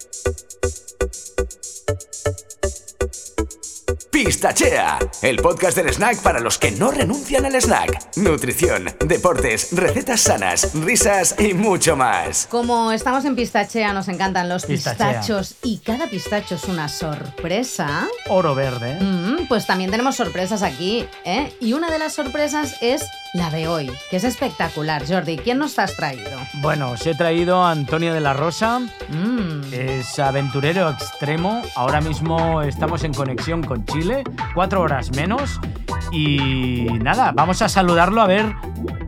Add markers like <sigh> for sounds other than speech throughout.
Thank you. Pistachea, el podcast del snack para los que no renuncian al snack. Nutrición, deportes, recetas sanas, risas y mucho más. Como estamos en Pistachea, nos encantan los pistachos y cada pistacho es una sorpresa. Oro verde. Mm, pues también tenemos sorpresas aquí, ¿eh? Y una de las sorpresas es la de hoy, que es espectacular. Jordi, ¿quién nos has traído? Bueno, os he traído a Antonio de la Rosa. Mm. Es aventurero extremo. Ahora mismo estamos en conexión con Chile, cuatro horas menos. Y nada, vamos a saludarlo a ver.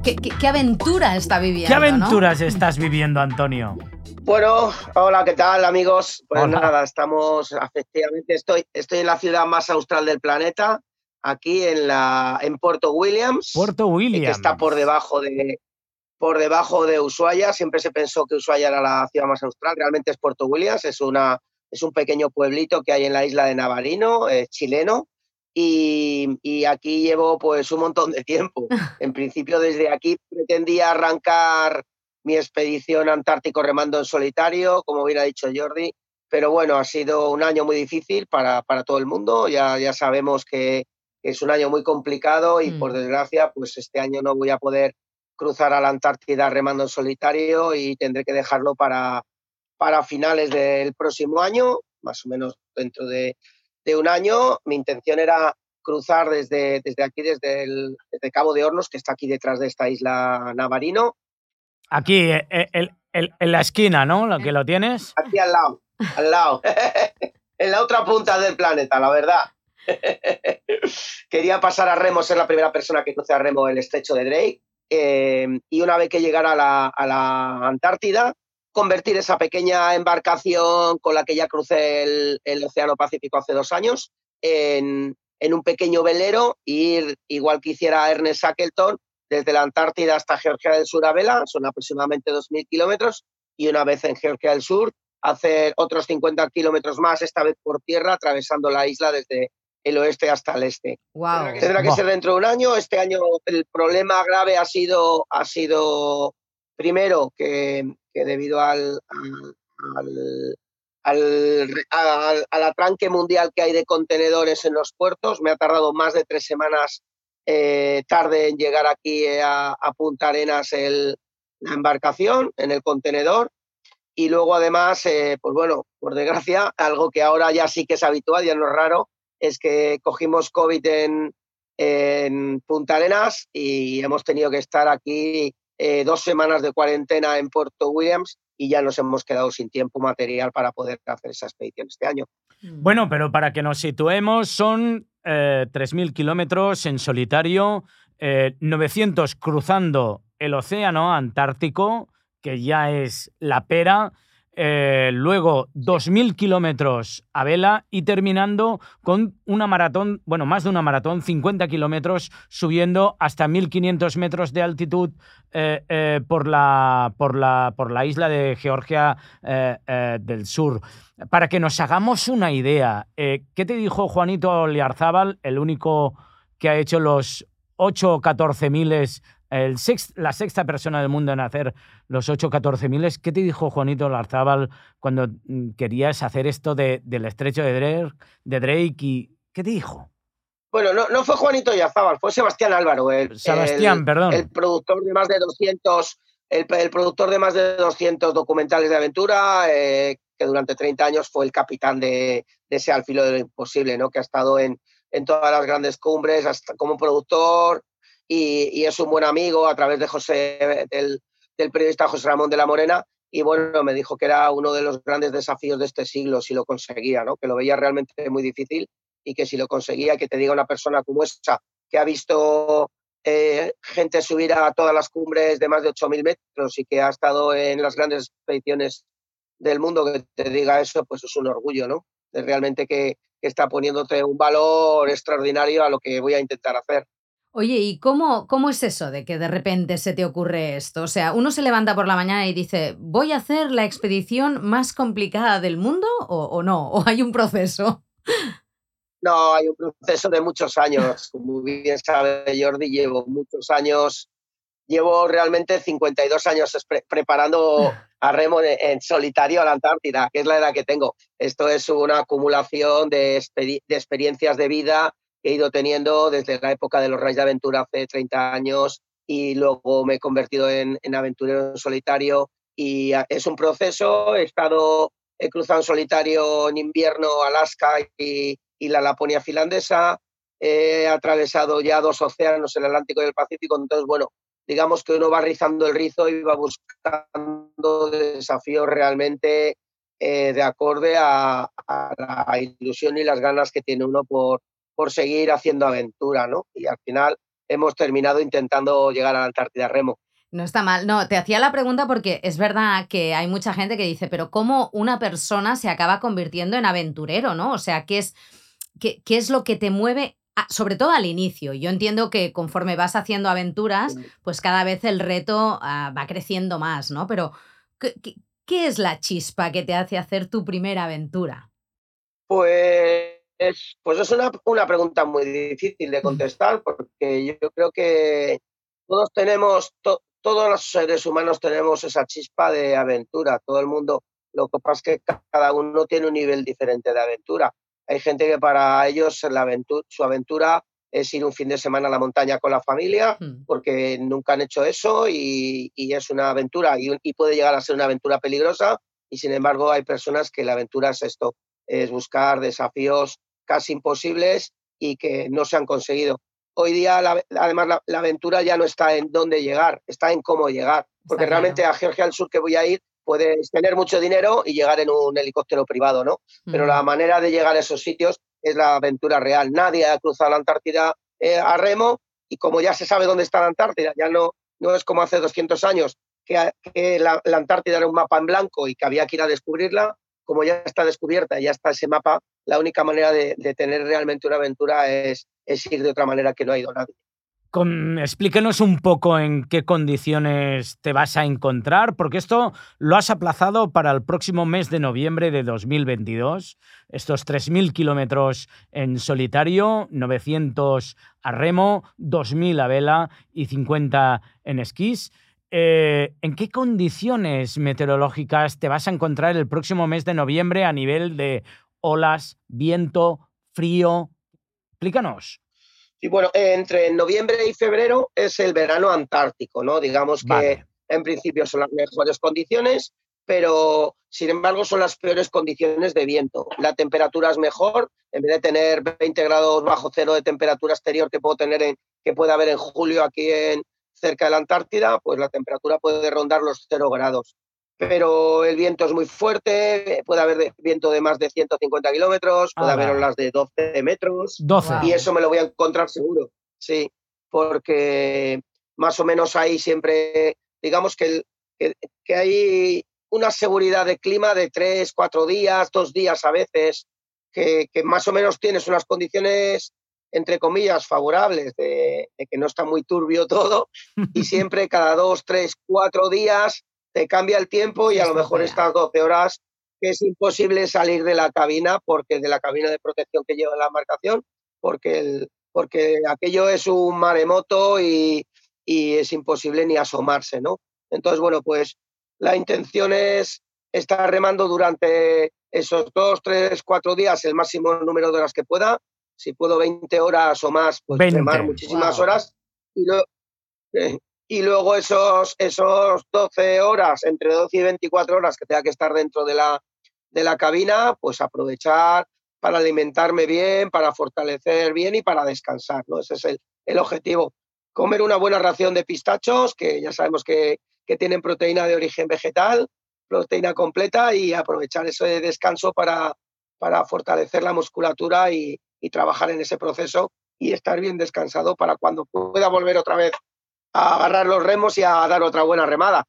¿Qué, qué- qué aventura está viviendo? ¿Qué ¿no? aventuras estás viviendo, Antonio? Bueno, hola, ¿qué tal amigos? Pues Hola. nada, estamos, efectivamente, estoy, estoy en la ciudad más austral del planeta, aquí en, la, en Puerto Williams, Puerto Williams. que está por debajo de por debajo de Ushuaia. Siempre se pensó que Ushuaia era la ciudad más austral, realmente es Puerto Williams, es, una, es un pequeño pueblito que hay en la isla de Navarino, eh, chileno. Y, y aquí llevo pues un montón de tiempo. <laughs> En principio desde aquí pretendía arrancar mi expedición antártico remando en solitario, como hubiera dicho Jordi, pero bueno, ha sido un año muy difícil para, para todo el mundo, ya, ya sabemos que es un año muy complicado y Mm. por desgracia, pues este año no voy a poder cruzar a la Antártida remando en solitario y tendré que dejarlo para, para finales del próximo año, más o menos dentro de, de un año. Mi intención era cruzar desde, desde aquí, desde, el, desde Cabo de Hornos, que está aquí detrás de esta isla Navarino, Aquí, eh, eh, el- el- en la esquina, ¿no? Lo que lo tienes. aquí al lado, al lado, <laughs> en la otra punta del planeta, la verdad. <laughs> Quería pasar a remo, ser la primera persona que cruce a remo el estrecho de Drake. eh, y una vez que llegara a la, a la Antártida, convertir esa pequeña embarcación con la que ya crucé el, el Océano Pacífico hace dos años en, en un pequeño velero e ir, igual que hiciera Ernest Shackleton, desde la Antártida hasta Georgia del Sur a vela, son aproximadamente 2.000 kilómetros, y una vez en Georgia del Sur, hacer otros 50 kilómetros más, esta vez por tierra, atravesando la isla desde el oeste hasta el este. Wow. Tendrá que ser dentro de un año. Este año el problema grave ha sido, ha sido primero, que, debido al, al, al, al- al atranque mundial que hay de contenedores en los puertos, me ha tardado más de tres semanas eh, tarde en llegar aquí eh, a, a Punta Arenas el, la embarcación en el contenedor. Y luego, además, eh, pues bueno, por desgracia, <laughs> algo que ahora ya sí que es habitual, ya no es raro, es que cogimos COVID en Punta Arenas y hemos tenido que estar aquí eh, dos semanas de cuarentena en Puerto Williams y ya nos hemos quedado sin tiempo material para poder hacer esa expedición este año. Bueno, pero para que nos situemos, son eh, 3.000 kilómetros en solitario, eh, 900 cruzando el océano Antártico, que ya es la pera, eh, luego 2.000 kilómetros a vela y terminando con una maratón, bueno, más de una maratón, 50 kilómetros, subiendo hasta 1.500 metros de altitud eh, eh, por, la, por, la, por la isla de Georgia eh, del Sur. Para que nos hagamos una idea, ¿qué te dijo Juanito Liarzábal, el único que ha hecho los 8 o 14 miles, el la sexta persona del mundo en hacer los 8 o 14 miles? ¿Qué te dijo Juanito Liarzábal cuando mm, querías hacer esto de- del estrecho de Drake, de Drake y qué te dijo? Bueno, no, no fue Juanito Yazábal, fue Sebastián Álvaro, el, Sebastián, el- perdón. el productor de más de 200, el, el productor de más de 200 documentales de aventura, eh, que durante 30 años fue el capitán de, de ese al filo de lo imposible, ¿no? que ha estado en, en todas las grandes cumbres hasta como productor y, es un buen amigo a través de José, del, del periodista José Ramón de la Morena. Y bueno, me dijo que era uno de los grandes desafíos de este siglo si lo conseguía, ¿no? que lo veía realmente muy difícil y que si lo conseguía, que te diga una persona como esa, que ha visto eh, gente subir a todas las cumbres de más de 8.000 metros y que ha estado en las grandes expediciones del mundo, que te diga eso, pues es un orgullo, ¿no? De realmente que, que está poniéndote un valor extraordinario a lo que voy a intentar hacer. Oye, ¿y cómo, cómo es eso de que de repente se te ocurre esto? O sea, uno se levanta por la mañana y dice, ¿voy a hacer la expedición más complicada del mundo o, o no? ¿O hay un proceso? No, hay un proceso de muchos años. Como bien sabe Jordi, llevo muchos años llevo realmente 52 años preparando <laughs> a remo en, solitario a la Antártida, que es la edad que tengo. Esto es una acumulación de, experiencias de vida he ido teniendo desde la época de los raids de aventura hace 30 años y luego me he convertido en, aventurero en solitario. Y es un proceso, he estado, he cruzado en solitario en invierno Alaska y, y la Laponia finlandesa, he atravesado ya dos océanos, el Atlántico y el Pacífico, entonces bueno, digamos que uno va rizando el rizo y va buscando desafíos realmente eh, de acorde a, la ilusión y las ganas que tiene uno por, por seguir haciendo aventura, ¿no? Y al final hemos terminado intentando llegar a la Antártida Remo. No está mal. No, te hacía la pregunta porque es verdad que hay mucha gente que dice, pero ¿cómo una persona se acaba convirtiendo en aventurero, no? O sea, ¿qué es, qué, qué es lo que te mueve sobre todo al inicio. Yo entiendo que conforme vas haciendo aventuras, pues cada vez el reto ah, va creciendo más, ¿no? Pero, ¿qué, es la chispa que te hace hacer tu primera aventura? Pues, pues es una, una pregunta muy difícil de contestar porque yo creo que todos tenemos, todos los seres humanos tenemos esa chispa de aventura, todo el mundo. Lo que pasa es que cada uno tiene un nivel diferente de aventura. Hay gente que para ellos la aventura, su aventura es ir un fin de semana a la montaña con la familia, hmm. porque nunca han hecho eso y, es una aventura y, puede llegar a ser una aventura peligrosa. Y sin embargo, hay personas que la aventura es esto, es buscar desafíos casi imposibles y que no se han conseguido. Hoy día, además, la, aventura ya no está en dónde llegar, está en cómo llegar. Porque realmente a Georgia del Sur que voy a ir puedes tener mucho dinero y llegar en un helicóptero privado, ¿no? Pero la manera de llegar a esos sitios es la aventura real. Nadie ha cruzado la Antártida eh, a remo y como ya se sabe dónde está la Antártida, ya no, no es como hace 200 años que, la, Antártida era un mapa en blanco y que había que ir a descubrirla, como ya está descubierta, ya está ese mapa, la única manera de, tener realmente una aventura es, es ir de otra manera que no ha ido nadie explíquenos un poco en qué condiciones te vas a encontrar, porque esto lo has aplazado para el próximo mes de noviembre de 2022. Estos 3.000 kilómetros en solitario, 900 a remo, 2.000 a vela y 50 en esquís. Eh, ¿En qué condiciones meteorológicas te vas a encontrar el próximo mes de noviembre a nivel de olas, viento, frío? Explícanos. Y bueno, entre noviembre y febrero es el verano antártico, ¿no? Digamos que en principio son las mejores condiciones, pero sin embargo son las peores condiciones de viento. La temperatura es mejor, en vez de tener 20 grados bajo cero de temperatura exterior que puedo tener en, que puede haber en julio aquí en cerca de la Antártida, pues la temperatura puede rondar los cero grados pero el viento es muy fuerte, puede haber viento de más de 150 kilómetros, puede haber olas de 12 metros. 12. Y eso me lo voy a encontrar seguro, sí, porque más o menos ahí siempre, digamos que, que, hay una seguridad de clima de 3, 4 días, 2 días a veces, que, que, más o menos tienes unas condiciones, entre comillas, favorables, de, de que no está muy turbio todo, y <laughs> siempre cada 2, 3, 4 días te cambia el tiempo y a lo mejor estas 12 horas que es imposible salir de la cabina, porque de la cabina de protección que lleva la embarcación, porque, el, porque aquello es un maremoto y, y es imposible ni asomarse, ¿no? Entonces, bueno, pues la intención es estar remando durante esos dos, tres, cuatro días el máximo número de horas que pueda. Si puedo 20 horas o más, pues remar muchísimas horas. Y, lo, eh, y luego esos, esos 12 horas, entre 12 y 24 horas que tenga que estar dentro de la, de la cabina, pues aprovechar para alimentarme bien, para fortalecer bien y para descansar, ¿no? Ese es el, el objetivo. Comer una buena ración de pistachos, que ya sabemos que, que tienen proteína de origen vegetal, proteína completa y aprovechar ese descanso para, para fortalecer la musculatura y, y trabajar en ese proceso y estar bien descansado para cuando pueda volver otra vez a agarrar los remos y a dar otra buena remada.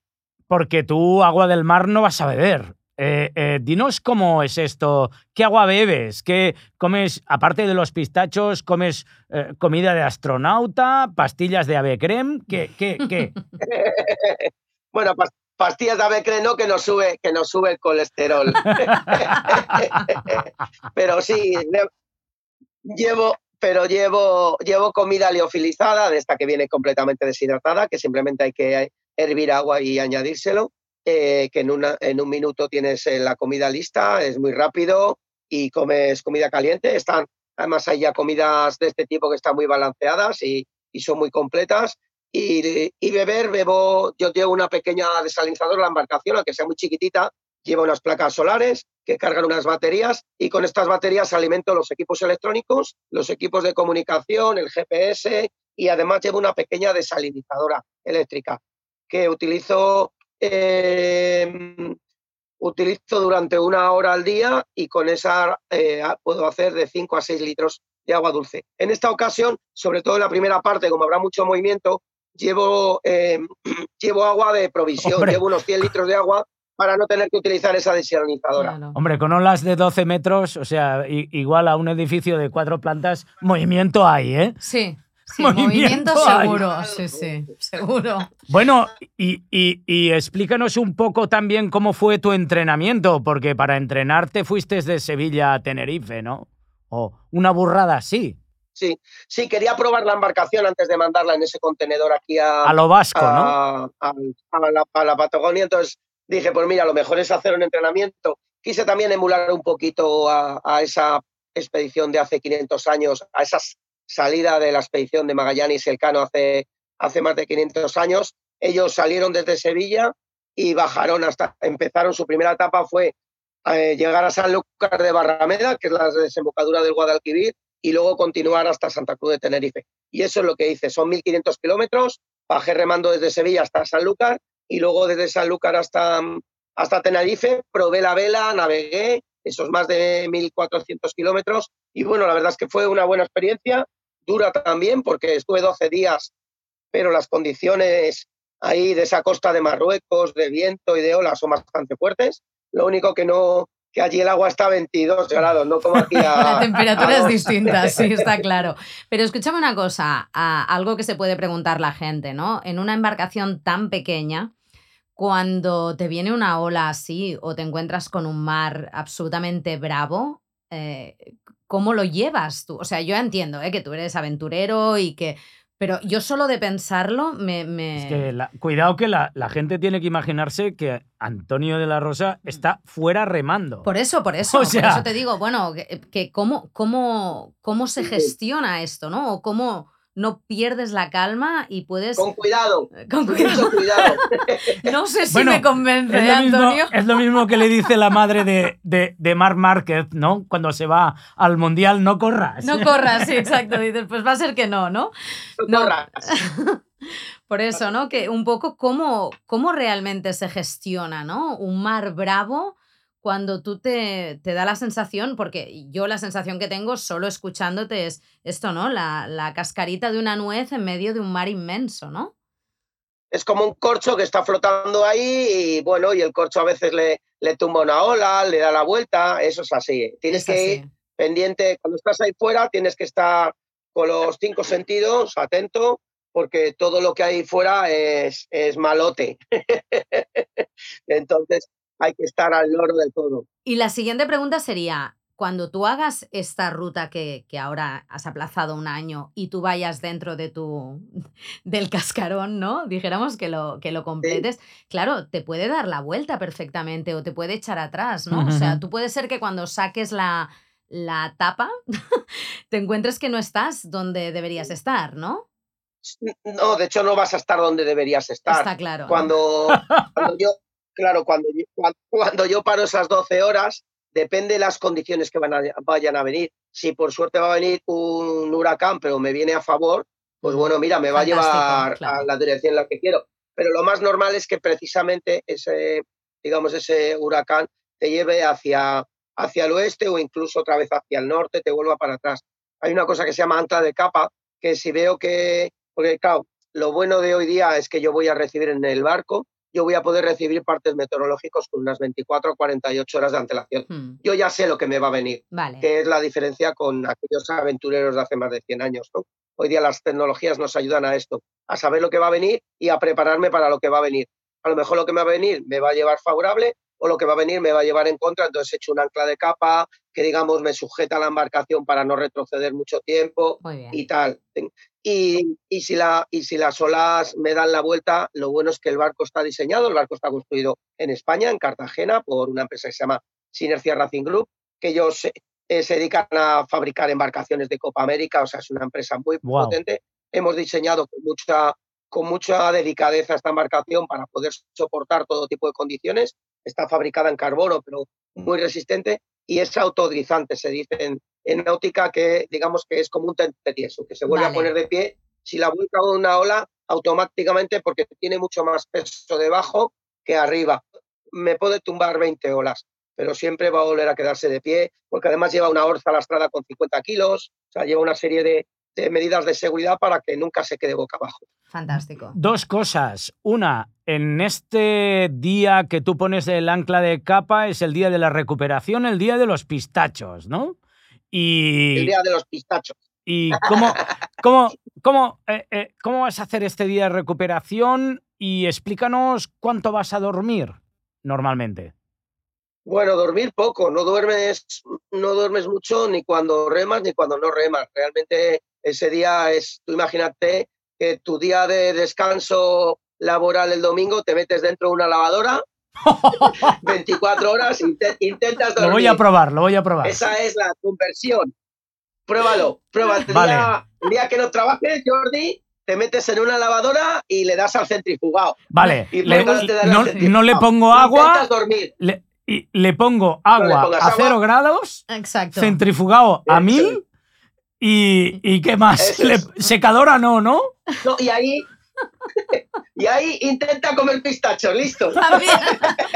Porque tú agua del mar no vas a beber. Eh, eh, dinos cómo es esto. ¿Qué agua bebes? ¿Qué comes, aparte de los pistachos, comes eh, comida de astronauta, pastillas de ave creme? ¿Qué? qué, qué? <laughs> bueno, pastillas de ave creme no, que nos sube, que nos sube el colesterol. <laughs> <laughs> Pero sí, llevo, pero llevo, llevo comida liofilizada, de esta que viene completamente deshidratada, que simplemente hay que hervir agua y añadírselo, eh, que en, una, en un minuto tienes eh, la comida lista, es muy rápido y comes comida caliente. Están, además hay ya comidas de este tipo que están muy balanceadas y, y son muy completas. Y, y, beber, bebo, yo llevo una pequeña desalinizadora, la embarcación, aunque sea muy chiquitita, lleva unas placas solares que cargan unas baterías y con estas baterías alimento los equipos electrónicos, los equipos de comunicación, el GPS y además llevo una pequeña desalinizadora eléctrica que utilizo, eh, utilizo durante una hora al día y con esa eh, puedo hacer de 5 a 6 litros de agua dulce. En esta ocasión, sobre todo en la primera parte, como habrá mucho movimiento, llevo, eh, <clears throat> llevo agua de provisión, llevo unos 100 litros de agua para no tener que utilizar esa desalinizadora. Hombre, con olas de 12 metros, o sea, igual a un edificio de cuatro plantas, movimiento hay, ¿eh? Sí. Sí, <laughs> movimiento, seguro, sí, sí, seguro. Bueno, y, y, explícanos un poco también cómo fue tu entrenamiento, porque para entrenarte fuiste de Sevilla a Tenerife, ¿no? O una burrada así. Sí, sí, quería probar la embarcación antes de mandarla en ese contenedor aquí a... A lo vasco, ¿no? A, la, a la Patagonia, entonces dije, pues mira, lo mejor es hacer un entrenamiento. Quise también emular un poquito a, esa expedición de hace 500 años, a esa salida de la expedición de Magallanes y Elcano hace, hace más de 500 años. Ellos salieron desde Sevilla y bajaron hasta, empezaron, su primera etapa fue eh, llegar a San Lucas de Barrameda, que es la desembocadura del Guadalquivir, y luego continuar hasta Santa Cruz de Tenerife. Y eso es lo que hice, son 1.500 kilómetros, bajé remando desde Sevilla hasta San Lucas y luego desde Sanlúcar hasta, hasta Tenerife probé la vela, navegué esos más de 1.400 kilómetros y bueno, la verdad es que fue una buena experiencia, dura también porque estuve 12 días, pero las condiciones ahí de esa costa de Marruecos, de viento y de olas son bastante fuertes. Lo único que no, que allí el agua está a 22 grados, no como aquí a, <laughs> La temperatura es distinta, <laughs> sí, está claro. Pero escúchame una cosa, algo que se puede preguntar la gente, ¿no? En una embarcación tan pequeña, cuando te viene una ola así o te encuentras con un mar absolutamente bravo, eh, ¿cómo lo llevas tú? O sea, yo entiendo ¿eh? que tú eres aventurero y que... Pero yo solo de pensarlo me... Es que cuidado que la, gente tiene que imaginarse que Antonio de la Rosa mm. está fuera remando. Por eso, por <laughs> eso. por eso te digo, bueno, que, cómo, cómo, cómo se gestiona esto, ¿no? O cómo no pierdes la calma y puedes... Con cuidado. <laughs> Con cuidado. <laughs> no sé si me convence, es Antonio. es lo mismo que le dice la madre de, de, de Marc Márquez, ¿no? Cuando se va al Mundial, no corras. No corras, sí, exacto. Dices, pues va a ser que no, ¿no? No, corras. <laughs> Por eso, ¿no? Que un poco cómo, cómo realmente se gestiona, ¿no? Un mar bravo cuando tú te, te, da la sensación, porque yo la sensación que tengo solo escuchándote es esto, ¿no? La, la, cascarita de una nuez en medio de un mar inmenso, ¿no? Es como un corcho que está flotando ahí y bueno, y el corcho a veces le, le tumba una ola, le da la vuelta, eso es así. Tienes que ir pendiente, cuando estás ahí fuera tienes que estar con los cinco sentidos, atento, porque todo lo que hay fuera es, es malote. <laughs> Entonces, hay que estar al loro de todo. Y la siguiente pregunta sería, cuando tú hagas esta ruta que, que, ahora has aplazado un año y tú vayas dentro de tu <laughs> del cascarón, ¿no? Dijéramos que lo, que lo completes, claro, te puede dar la vuelta perfectamente o te puede echar atrás, ¿no? O sea, tú puede ser que cuando saques la, la tapa <laughs> te encuentres que no estás donde deberías estar, ¿no? No, de hecho no vas a estar donde deberías estar. Está claro. Cuando, cuando yo claro, cuando, <laughs> cuando yo paro esas 12 horas, depende de las condiciones que van a, vayan a venir. Si por suerte va a venir un huracán, pero me viene a favor, pues bueno, mira, me va a llevar a la dirección en la que quiero. Pero lo más normal es que precisamente ese, digamos, ese huracán te lleve hacia, hacia el oeste o incluso otra vez hacia el norte, te vuelva para atrás. Hay una cosa que se llama ancla de capa, que si veo que, porque claro, lo bueno de hoy día es que yo voy a recibir en el barco yo voy a poder recibir partes meteorológicos con unas 24 o 48 horas de antelación. Hmm. Yo ya sé lo que me va a venir, que es la diferencia con aquellos aventureros de hace más de 100 años. Hoy día las tecnologías nos ayudan a esto, a saber lo que va a venir y a prepararme para lo que va a venir. A lo mejor lo que me va a venir me va a llevar favorable o lo que va a venir me va a llevar en contra, entonces he hecho un ancla de capa que digamos me sujeta a la embarcación para no retroceder mucho tiempo y tal. Y, y, si la, y si las olas me dan la vuelta, lo bueno es que el barco está diseñado, el barco está construido en España, en Cartagena, por una empresa que se llama Sinergia Racing Group, que ellos se, eh, se dedican a fabricar embarcaciones de Copa América, o sea, es una empresa muy potente. Hemos diseñado con mucha, con mucha delicadeza esta embarcación para poder soportar todo tipo de condiciones. Está fabricada en carbono, pero muy resistente y es autodrizante, se dice en, náutica que digamos que es como un tente tieso, que se vuelve a poner de pie si la vuelca una ola automáticamente porque tiene mucho más peso debajo que arriba. Me puede tumbar 20 olas, pero siempre va a volver a quedarse de pie porque además lleva una orza lastrada con 50 kilos, o sea, lleva una serie de, de medidas de seguridad para que nunca se quede boca abajo. Fantástico. Dos cosas. Una, en este día que tú pones el ancla de capa es el día de la recuperación, el día de los pistachos, ¿no? Y... El día de los pistachos. ¿Y cómo, cómo, <laughs> cómo, eh, eh, cómo vas a hacer este día de recuperación? Y explícanos cuánto vas a dormir normalmente. Bueno, dormir poco, no duermes, no duermes mucho ni cuando remas ni cuando no remas. Realmente ese día es, tú imagínate que tu día de descanso laboral el domingo te metes dentro de una lavadora 24 horas, intentas dormir. Lo voy a probar, lo voy a probar. Esa es la conversión. Pruébalo, pruébalo. El, día, que no trabajes, Jordi, te metes en una lavadora y le das al centrifugado. Vale, no, le pongo agua. Intentas dormir y le pongo agua a cero grados, centrifugado a mil y, y, ¿qué más? secadora no, ¿no? No, y ahí y ahí intenta comer pistachos, listo.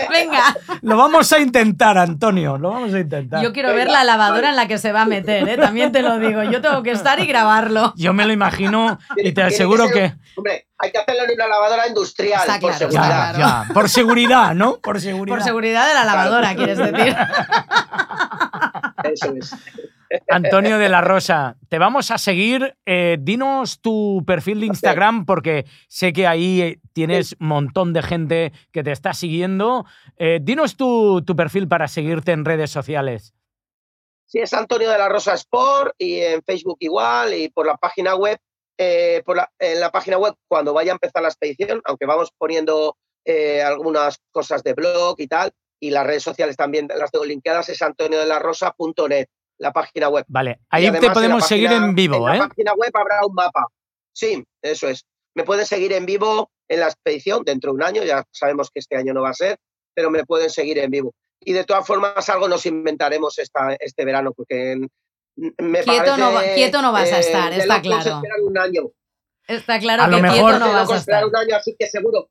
Venga. Lo vamos a intentar, Antonio, lo vamos a intentar. Yo quiero ver la lavadora en la que se va a meter, ¿eh? también te lo digo. Yo tengo que estar y grabarlo. Yo me lo imagino y te aseguro que, Hombre, hay que hacerlo en una lavadora industrial, por seguridad. Por seguridad, ¿no? Por seguridad. Por seguridad de la lavadora, quieres decir. Eso es. Antonio de la Rosa, te vamos a seguir. Eh, dinos tu perfil de Instagram porque sé que ahí eh, tienes un montón de gente que te está siguiendo. Eh, dinos tu, perfil para seguirte en redes sociales. Sí, es Antonio de la Rosa Sport y en Facebook igual y por la página web. por en la página web, cuando vaya a empezar la expedición, aunque vamos poniendo algunas cosas de blog y tal, y las redes sociales también las tengo linkeadas, es antonio de la página web. Vale, ahí te podemos seguir en vivo, en ¿eh? la página web habrá un mapa. Sí, eso es. Me pueden seguir en vivo en la expedición dentro de un año, ya sabemos que este año no va a ser, pero me pueden seguir en vivo. Y de todas formas, algo nos inventaremos esta, este verano, porque me quieto, no, quieto no vas a estar, está claro. Un año. Está claro que quieto no vas a estar. un año, así que seguro,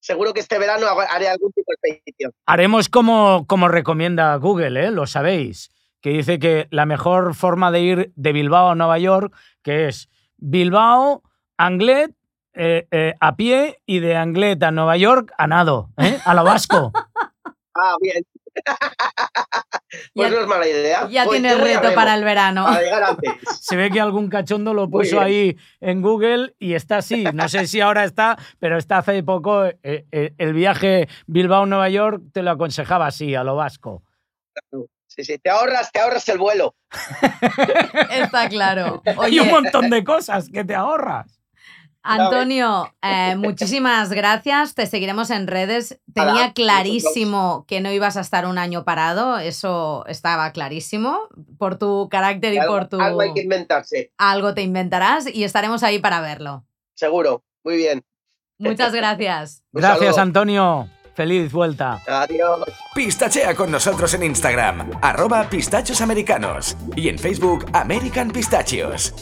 seguro que este verano haré algún tipo de expedición. Haremos como, como recomienda Google, ¿eh? lo sabéis que dice que la mejor forma de ir de Bilbao a Nueva York, que es Bilbao, Anglet, eh, eh, a pie y de Anglet a Nueva York a nado, ¿eh? a lo vasco. <laughs> ah, bien. <laughs> pues no es mala idea. Ya pues tiene reto para el verano. <laughs> Se ve que algún cachondo lo puso ahí en Google y está así. No sé si ahora está, pero está hace poco. el viaje Bilbao-Nueva York te lo aconsejaba así, a lo vasco. Sí, sí, te ahorras, te ahorras el vuelo. Está claro. <laughs> Hay un montón de cosas que te ahorras. Antonio, eh, muchísimas gracias. Te seguiremos en redes. Tenía clarísimo que no ibas a estar un año parado. Eso estaba clarísimo. Por tu carácter y, por tu. Algo hay que inventarse. Algo te inventarás y estaremos ahí para verlo. Seguro. Muy bien. Muchas <laughs> gracias. gracias, Antonio. Feliz vuelta. Adiós. Pistachea con nosotros en Instagram, arroba pistachos americanos y en Facebook American Pistachios.